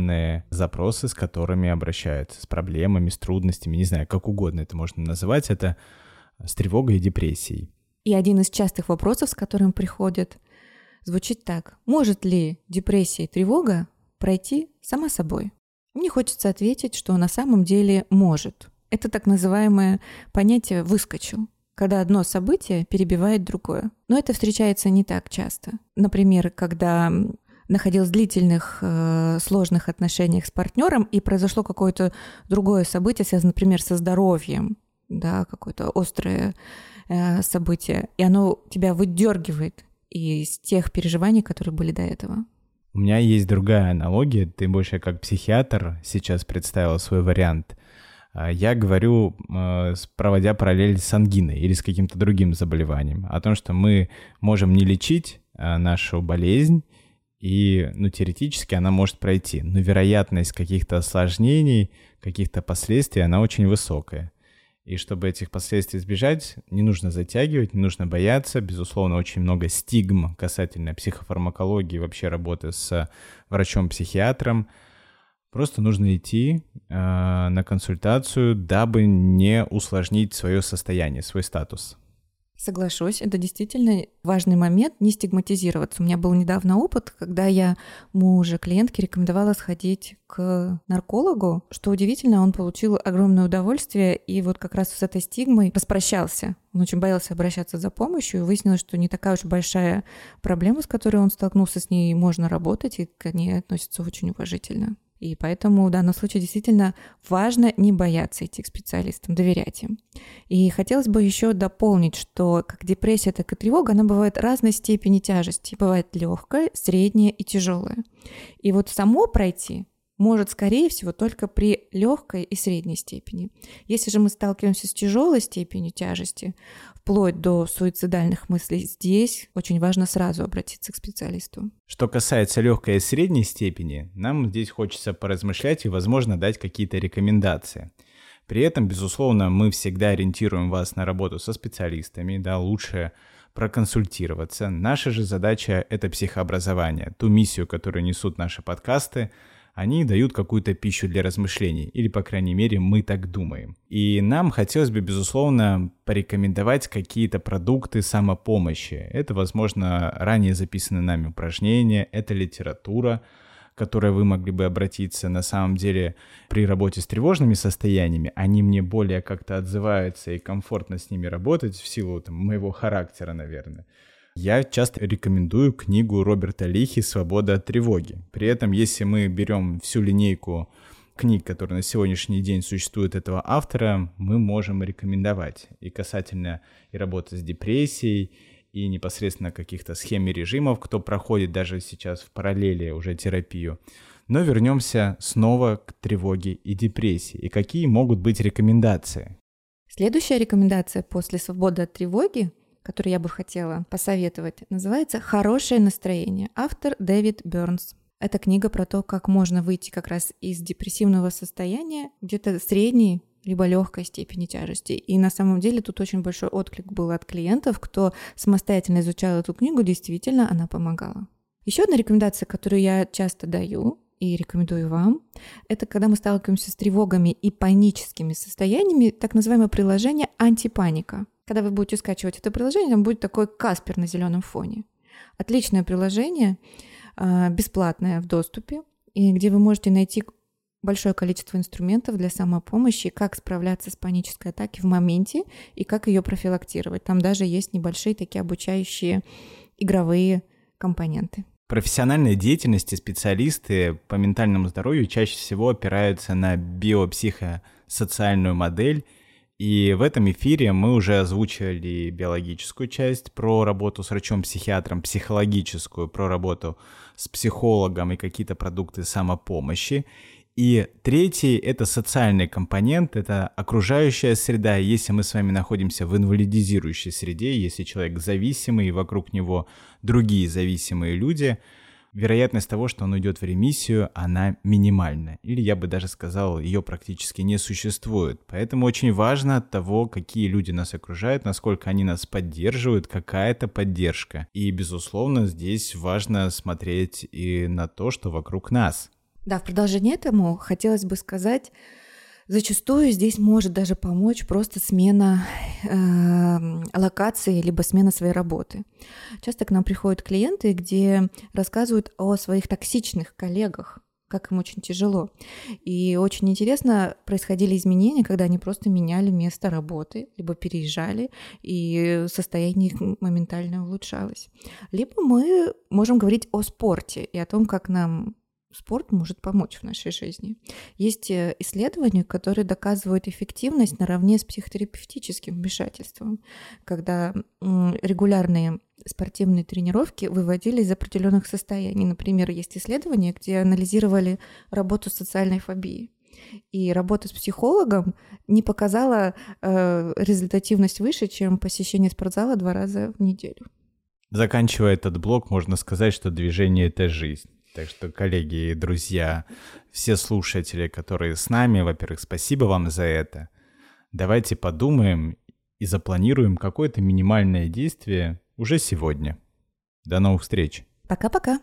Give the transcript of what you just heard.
определенные запросы, с которыми обращаются, с проблемами, с трудностями, не знаю, как угодно это можно называть, это с тревогой и депрессией. И один из частых вопросов, с которым приходят, звучит так. Может ли депрессия и тревога пройти сама собой? Мне хочется ответить, что на самом деле может. Это так называемое понятие «выскочил», когда одно событие перебивает другое. Но это встречается не так часто. Например, когда находилась в длительных э, сложных отношениях с партнером и произошло какое-то другое событие, связанное, например, со здоровьем, да, какое-то острое э, событие, и оно тебя выдергивает из тех переживаний, которые были до этого. У меня есть другая аналогия. Ты больше как психиатр сейчас представила свой вариант. А, я говорю, э, проводя параллель с ангиной или с каким-то другим заболеванием, о том, что мы можем не лечить э, нашу болезнь, и, ну, теоретически она может пройти, но вероятность каких-то осложнений, каких-то последствий, она очень высокая. И чтобы этих последствий избежать, не нужно затягивать, не нужно бояться. Безусловно, очень много стигм касательно психофармакологии, вообще работы с врачом-психиатром. Просто нужно идти э, на консультацию, дабы не усложнить свое состояние, свой статус. Соглашусь, это действительно важный момент, не стигматизироваться. У меня был недавно опыт, когда я мужа клиентке рекомендовала сходить к наркологу. Что удивительно, он получил огромное удовольствие и вот как раз с этой стигмой распрощался. Он очень боялся обращаться за помощью, и выяснилось, что не такая уж большая проблема, с которой он столкнулся, с ней можно работать, и к ней относятся очень уважительно. И поэтому в данном случае действительно важно не бояться идти к специалистам, доверять им. И хотелось бы еще дополнить, что как депрессия, так и тревога, она бывает разной степени тяжести. Бывает легкая, средняя и тяжелая. И вот само пройти может, скорее всего, только при легкой и средней степени. Если же мы сталкиваемся с тяжелой степенью тяжести, вплоть до суицидальных мыслей, здесь очень важно сразу обратиться к специалисту. Что касается легкой и средней степени, нам здесь хочется поразмышлять и, возможно, дать какие-то рекомендации. При этом, безусловно, мы всегда ориентируем вас на работу со специалистами, да, лучше проконсультироваться. Наша же задача — это психообразование, ту миссию, которую несут наши подкасты — они дают какую-то пищу для размышлений, или, по крайней мере, мы так думаем. И нам хотелось бы, безусловно, порекомендовать какие-то продукты самопомощи. Это, возможно, ранее записанные нами упражнения, это литература, которой вы могли бы обратиться. На самом деле, при работе с тревожными состояниями, они мне более как-то отзываются и комфортно с ними работать в силу там, моего характера, наверное. Я часто рекомендую книгу Роберта Лихи «Свобода от тревоги». При этом, если мы берем всю линейку книг, которые на сегодняшний день существуют этого автора, мы можем рекомендовать. И касательно и работы с депрессией, и непосредственно каких-то схем и режимов, кто проходит даже сейчас в параллели уже терапию. Но вернемся снова к тревоге и депрессии. И какие могут быть рекомендации? Следующая рекомендация после свободы от тревоги который я бы хотела посоветовать, называется «Хорошее настроение». Автор Дэвид Бернс. Это книга про то, как можно выйти как раз из депрессивного состояния, где-то средней либо легкой степени тяжести. И на самом деле тут очень большой отклик был от клиентов, кто самостоятельно изучал эту книгу, действительно она помогала. Еще одна рекомендация, которую я часто даю и рекомендую вам, это когда мы сталкиваемся с тревогами и паническими состояниями, так называемое приложение антипаника. Когда вы будете скачивать это приложение, там будет такой Каспер на зеленом фоне. Отличное приложение, а, бесплатное в доступе, и где вы можете найти большое количество инструментов для самопомощи, как справляться с панической атакой в моменте и как ее профилактировать. Там даже есть небольшие такие обучающие игровые компоненты. Профессиональной деятельности специалисты по ментальному здоровью чаще всего опираются на биопсихосоциальную модель и в этом эфире мы уже озвучили биологическую часть про работу с врачом-психиатром, психологическую про работу с психологом и какие-то продукты самопомощи. И третий — это социальный компонент, это окружающая среда. Если мы с вами находимся в инвалидизирующей среде, если человек зависимый, и вокруг него другие зависимые люди — вероятность того, что он уйдет в ремиссию, она минимальна. Или я бы даже сказал, ее практически не существует. Поэтому очень важно от того, какие люди нас окружают, насколько они нас поддерживают, какая-то поддержка. И, безусловно, здесь важно смотреть и на то, что вокруг нас. Да, в продолжение этому хотелось бы сказать, Зачастую здесь может даже помочь просто смена э, локации либо смена своей работы. Часто к нам приходят клиенты, где рассказывают о своих токсичных коллегах, как им очень тяжело. И очень интересно, происходили изменения, когда они просто меняли место работы, либо переезжали, и состояние их моментально улучшалось. Либо мы можем говорить о спорте и о том, как нам спорт может помочь в нашей жизни. Есть э, исследования, которые доказывают эффективность наравне с психотерапевтическим вмешательством, когда регулярные спортивные тренировки выводили из определенных состояний. Например, есть исследования, где анализировали работу социальной фобии. И работа с психологом не показала э, результативность выше, чем посещение спортзала два раза в неделю. Заканчивая этот блок, можно сказать, что движение — это жизнь. Так что, коллеги и друзья, все слушатели, которые с нами, во-первых, спасибо вам за это. Давайте подумаем и запланируем какое-то минимальное действие уже сегодня. До новых встреч. Пока-пока.